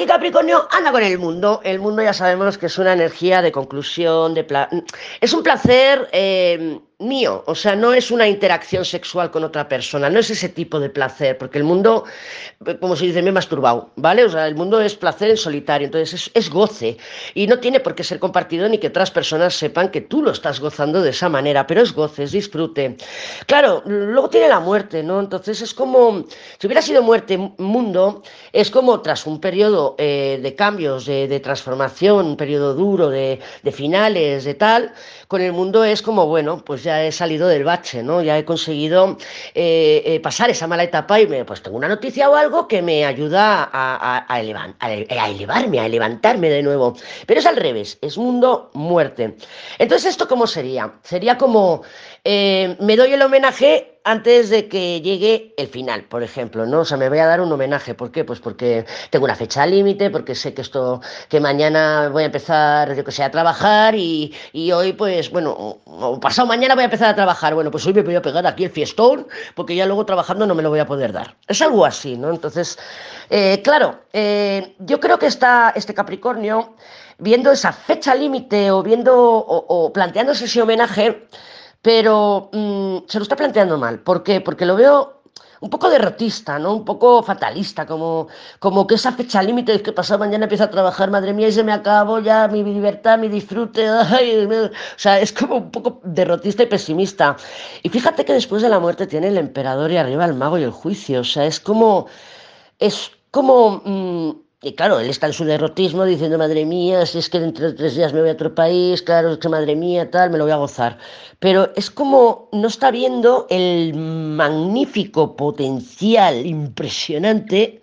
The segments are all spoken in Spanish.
Aquí Capricornio anda con el mundo. El mundo ya sabemos que es una energía de conclusión, de pla es un placer eh, mío, o sea, no es una interacción sexual con otra persona, no es ese tipo de placer, porque el mundo, como se dice, me he masturbado, ¿vale? O sea, el mundo es placer en solitario, entonces es, goce y no tiene por qué ser compartido ni que otras personas sepan que tú lo estás gozando de esa manera, pero es goce, es disfrute. Claro, luego tiene la muerte, ¿no? Entonces es como, si hubiera sido muerte mundo, es como tras un periodo eh, de cambios, de, transformación, un periodo duro, de, de finales, de tal, con el mundo es como, bueno, pues ya ya he salido del bache, ¿no? Ya he conseguido eh, eh, pasar esa mala etapa y me, pues tengo una noticia o algo que me ayuda a, elevar, a, elevarme, a levantarme de nuevo. Pero es al revés, es mundo muerte. Entonces, ¿esto cómo sería? Sería como, eh, me doy el homenaje antes de que llegue el final, por ejemplo, ¿no? O sea, me voy a dar un homenaje. ¿Por qué? Pues porque tengo una fecha límite, porque sé que esto, que mañana voy a empezar, yo que sé, a trabajar y, y hoy, pues, bueno, o, pasado mañana voy a empezar a trabajar. Bueno, pues hoy me voy a pegar aquí el fiestón, porque ya luego trabajando no me lo voy a poder dar. Es algo así, ¿no? Entonces, eh, claro, eh, yo creo que está este Capricornio, viendo esa fecha límite o viendo o, o planteándose ese homenaje, pero mm, se lo está planteando mal. ¿Por qué? Porque lo veo un poco derrotista, ¿no? Un poco fatalista, como, como que esa fecha límite es que pasado mañana empieza a trabajar, madre mía, y se me acabó ya mi libertad, mi disfrute, o sea, es como un poco derrotista y pesimista. Y fíjate que después de la muerte tiene el emperador y arriba el mago y el juicio, o sea, es como, es como... Mm, y claro, él está en su derrotismo diciendo, madre mía, si es que dentro de tres días me voy a otro país, claro, es que madre mía, tal, me lo voy a gozar. Pero es como no está viendo el magnífico potencial impresionante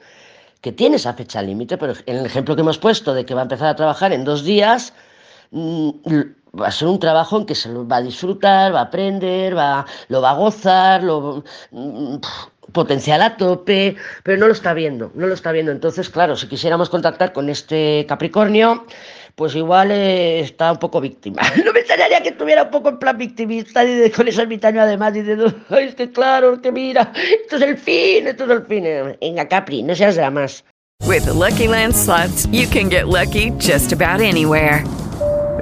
que tiene esa fecha límite. Pero en el ejemplo que hemos puesto de que va a empezar a trabajar en dos días, mm, va a ser un trabajo en que se lo va a disfrutar, va a aprender, va, lo va a gozar, lo mm, potencial a tope, pero no lo está viendo, no lo está viendo. Entonces, claro, si quisiéramos contactar con este Capricornio, pues igual eh, está un poco víctima. No me extrañaría que estuviera un poco en plan victimista y con ese ermitaño además diciendo, Ay, es que claro, que mira, esto es el fin, esto es el fin. Venga, Capri, no seas dramas. With Lucky Land slots, you can get lucky just about anywhere.